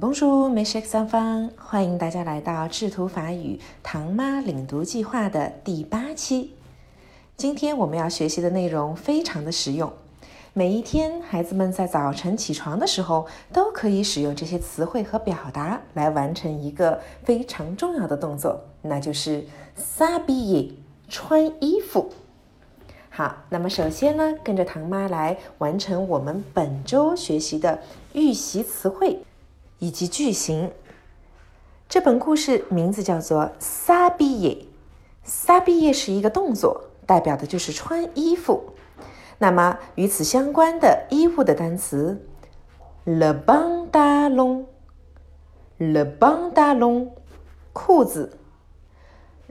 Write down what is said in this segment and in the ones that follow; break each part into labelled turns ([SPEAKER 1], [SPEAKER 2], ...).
[SPEAKER 1] Bonjour, m e s h e c s a n f a n 欢迎大家来到智图法语唐妈领读计划的第八期。今天我们要学习的内容非常的实用，每一天孩子们在早晨起床的时候都可以使用这些词汇和表达来完成一个非常重要的动作，那就是 s'habiller 穿衣服。好，那么首先呢，跟着唐妈来完成我们本周学习的预习词汇。以及句型。这本故事名字叫做《撒毕业》，撒毕业是一个动作，代表的就是穿衣服。那么与此相关的衣物的单词：le pantalon，le pantalon，裤子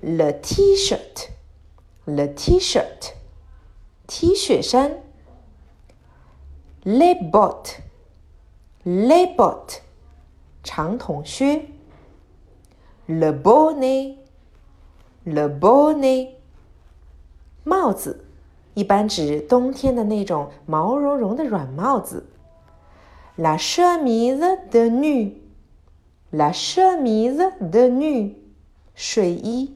[SPEAKER 1] ；le t-shirt，le t-shirt，T 恤衫；le bot，le bot。长筒靴，le bonnet，le bonnet，帽子，一般指冬天的那种毛茸茸的软帽子。la chemise de nuit，la chemise de nuit，睡衣。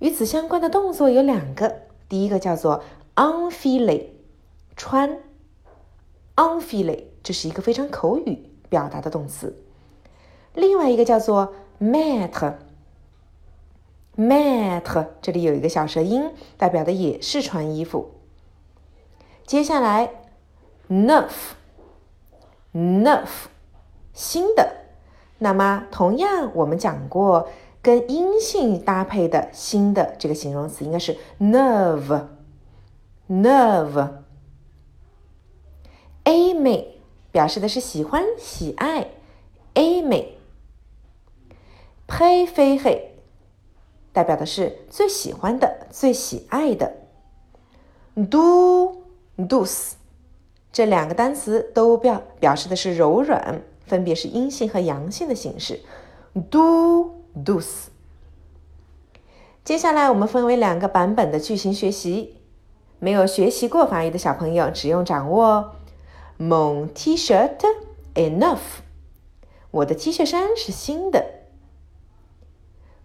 [SPEAKER 1] 与此相关的动作有两个，第一个叫做 enfiler，穿，enfiler，这是一个非常口语。表达的动词，另外一个叫做 mettre，mettre 这里有一个小舌音，代表的也是穿衣服。接下来 neuf，neuf 新的，那么同样我们讲过跟阴性搭配的新的这个形容词应该是 neuve，neuve，a 美。表示的是喜欢、喜爱。A 美，préféré 代表的是最喜欢的、最喜爱的。do douce 这两个单词都表表示的是柔软，分别是阴性和阳性的形式。do douce。接下来我们分为两个版本的句型学习，没有学习过法语的小朋友只用掌握哦。Mon T-shirt enough，我的 T 恤衫是新的。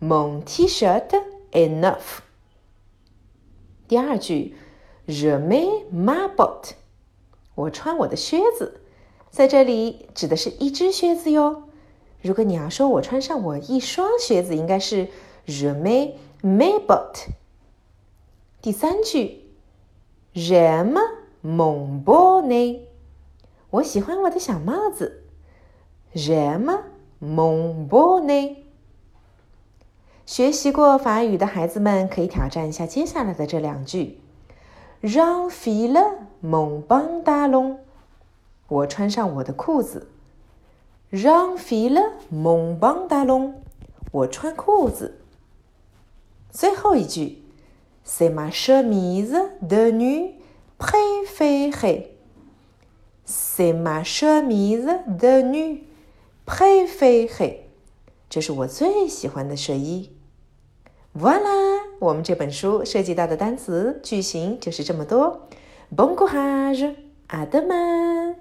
[SPEAKER 1] Mon T-shirt enough。第二句，Je mets ma bott，我穿我的靴子，在这里指的是一只靴子哟。如果你要说我穿上我一双靴子，应该是 Je mets mes bott。第三句，J'aime mon bonnet。我喜欢我的小帽子，J'aime mon bonnet。学习过法语的孩子们可以挑战一下接下来的这两句：J'enfile mon pantalon。我穿上我的裤子，J'enfile mon pantalon。我穿裤子。最后一句：C'est ma chemise de nu préférée。C'est ma chemise de nuit préférée。这是我最喜欢的睡衣。Voilà，我们这本书涉及到的单词句型就是这么多。Bon courage，à demain。